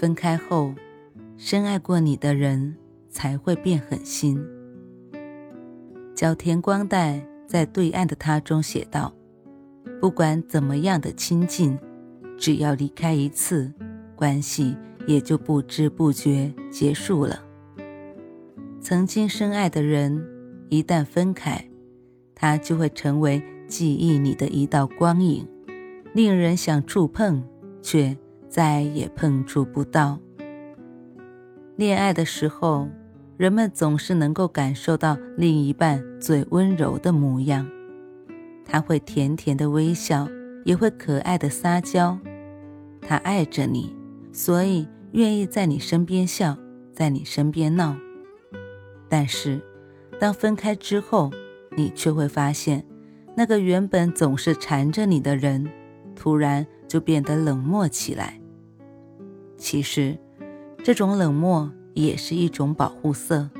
分开后，深爱过你的人才会变狠心。角田光代在《对岸的他》中写道：“不管怎么样的亲近，只要离开一次，关系也就不知不觉结束了。曾经深爱的人，一旦分开，他就会成为记忆里的一道光影，令人想触碰，却……”再也碰触不到。恋爱的时候，人们总是能够感受到另一半最温柔的模样，他会甜甜的微笑，也会可爱的撒娇。他爱着你，所以愿意在你身边笑，在你身边闹。但是，当分开之后，你却会发现，那个原本总是缠着你的人，突然就变得冷漠起来。其实，这种冷漠也是一种保护色。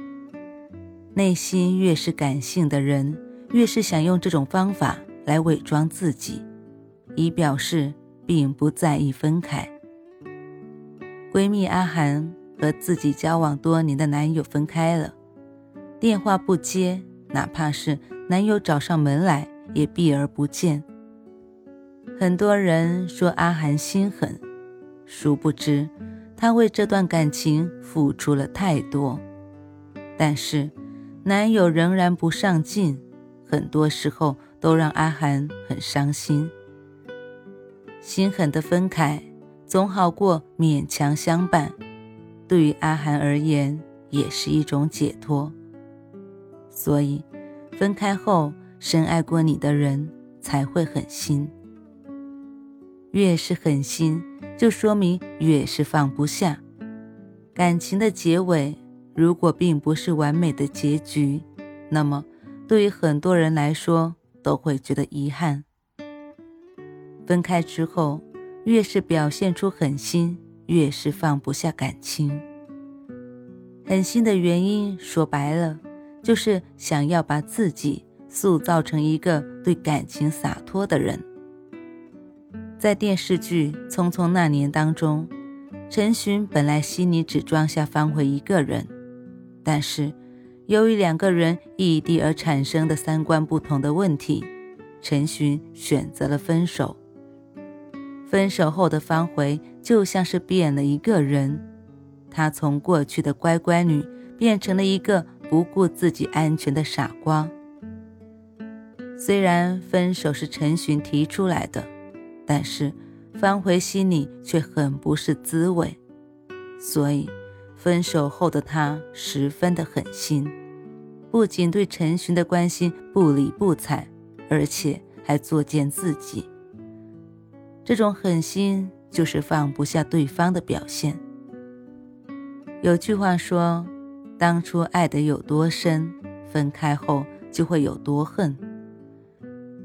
内心越是感性的人，越是想用这种方法来伪装自己，以表示并不在意分开。闺蜜阿涵和自己交往多年的男友分开了，电话不接，哪怕是男友找上门来，也避而不见。很多人说阿涵心狠。殊不知，她为这段感情付出了太多，但是男友仍然不上进，很多时候都让阿涵很伤心。心狠的分开，总好过勉强相伴，对于阿涵而言也是一种解脱。所以，分开后深爱过你的人才会狠心。越是狠心，就说明越是放不下。感情的结尾，如果并不是完美的结局，那么对于很多人来说都会觉得遗憾。分开之后，越是表现出狠心，越是放不下感情。狠心的原因，说白了，就是想要把自己塑造成一个对感情洒脱的人。在电视剧《匆匆那年》当中，陈寻本来心里只装下方茴一个人，但是由于两个人异地而产生的三观不同的问题，陈寻选择了分手。分手后的方茴就像是变了一个人，她从过去的乖乖女变成了一个不顾自己安全的傻瓜。虽然分手是陈寻提出来的。但是方茴心里却很不是滋味，所以分手后的他十分的狠心，不仅对陈寻的关心不理不睬，而且还作践自己。这种狠心就是放不下对方的表现。有句话说：“当初爱的有多深，分开后就会有多恨。”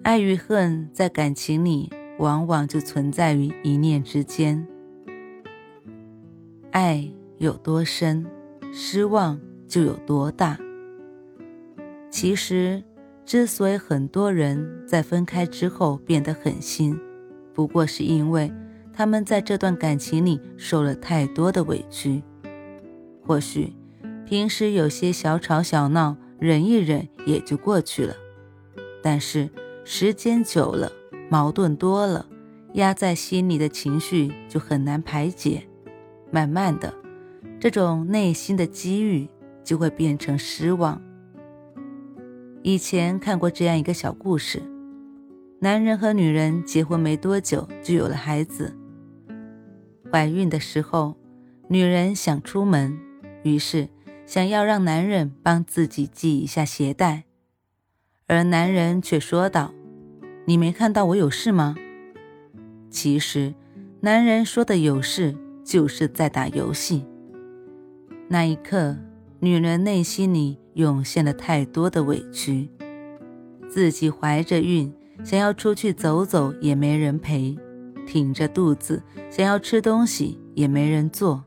爱与恨在感情里。往往就存在于一念之间。爱有多深，失望就有多大。其实，之所以很多人在分开之后变得狠心，不过是因为他们在这段感情里受了太多的委屈。或许平时有些小吵小闹，忍一忍也就过去了，但是时间久了。矛盾多了，压在心里的情绪就很难排解。慢慢的，这种内心的机遇就会变成失望。以前看过这样一个小故事：男人和女人结婚没多久就有了孩子。怀孕的时候，女人想出门，于是想要让男人帮自己系一下鞋带，而男人却说道。你没看到我有事吗？其实，男人说的有事就是在打游戏，那一刻，女人内心里涌现了太多的委屈，自己怀着孕，想要出去走走也没人陪，挺着肚子想要吃东西也没人做，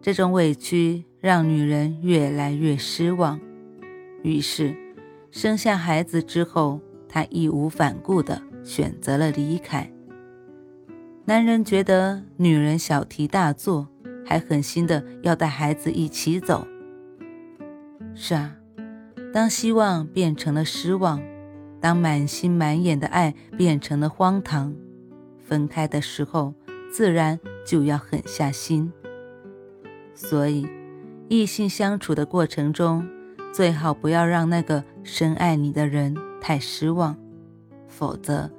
这种委屈让女人越来越失望。于是，生下孩子之后，他义无反顾地选择了离开。男人觉得女人小题大做，还狠心的要带孩子一起走。是啊，当希望变成了失望，当满心满眼的爱变成了荒唐，分开的时候自然就要狠下心。所以，异性相处的过程中，最好不要让那个深爱你的人太失望，否则，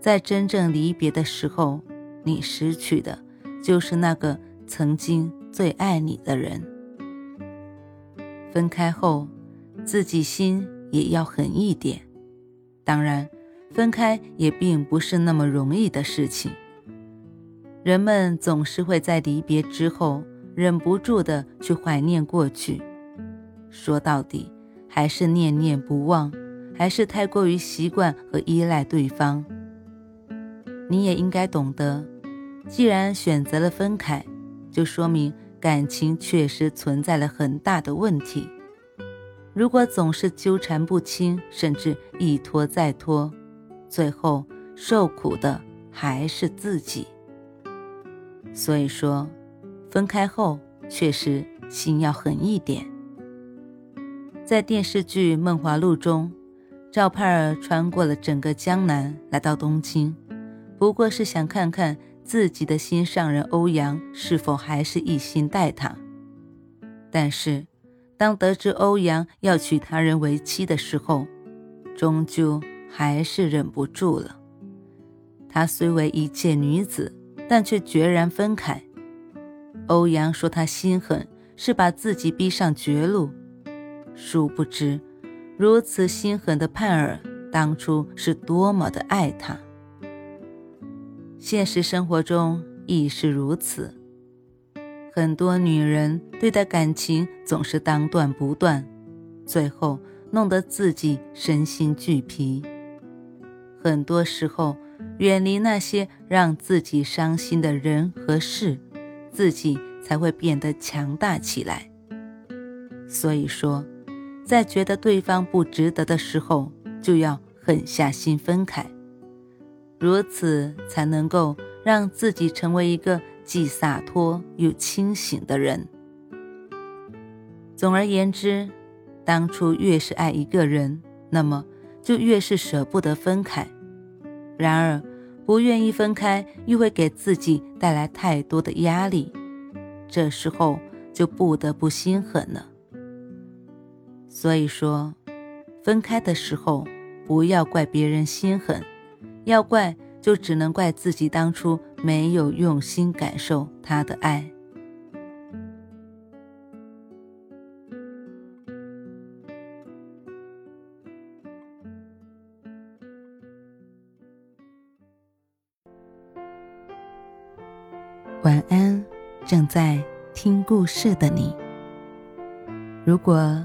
在真正离别的时候。你失去的，就是那个曾经最爱你的人。分开后，自己心也要狠一点。当然，分开也并不是那么容易的事情。人们总是会在离别之后，忍不住的去怀念过去。说到底，还是念念不忘，还是太过于习惯和依赖对方。你也应该懂得。既然选择了分开，就说明感情确实存在了很大的问题。如果总是纠缠不清，甚至一拖再拖，最后受苦的还是自己。所以说，分开后确实心要狠一点。在电视剧《梦华录》中，赵盼儿穿过了整个江南，来到东京，不过是想看看。自己的心上人欧阳是否还是一心待她？但是，当得知欧阳要娶他人为妻的时候，终究还是忍不住了。她虽为一介女子，但却决然分开。欧阳说他心狠，是把自己逼上绝路。殊不知，如此心狠的盼儿，当初是多么的爱他。现实生活中亦是如此，很多女人对待感情总是当断不断，最后弄得自己身心俱疲。很多时候，远离那些让自己伤心的人和事，自己才会变得强大起来。所以说，在觉得对方不值得的时候，就要狠下心分开。如此才能够让自己成为一个既洒脱又清醒的人。总而言之，当初越是爱一个人，那么就越是舍不得分开。然而，不愿意分开又会给自己带来太多的压力，这时候就不得不心狠了。所以说，分开的时候不要怪别人心狠。要怪，就只能怪自己当初没有用心感受他的爱。晚安，正在听故事的你。如果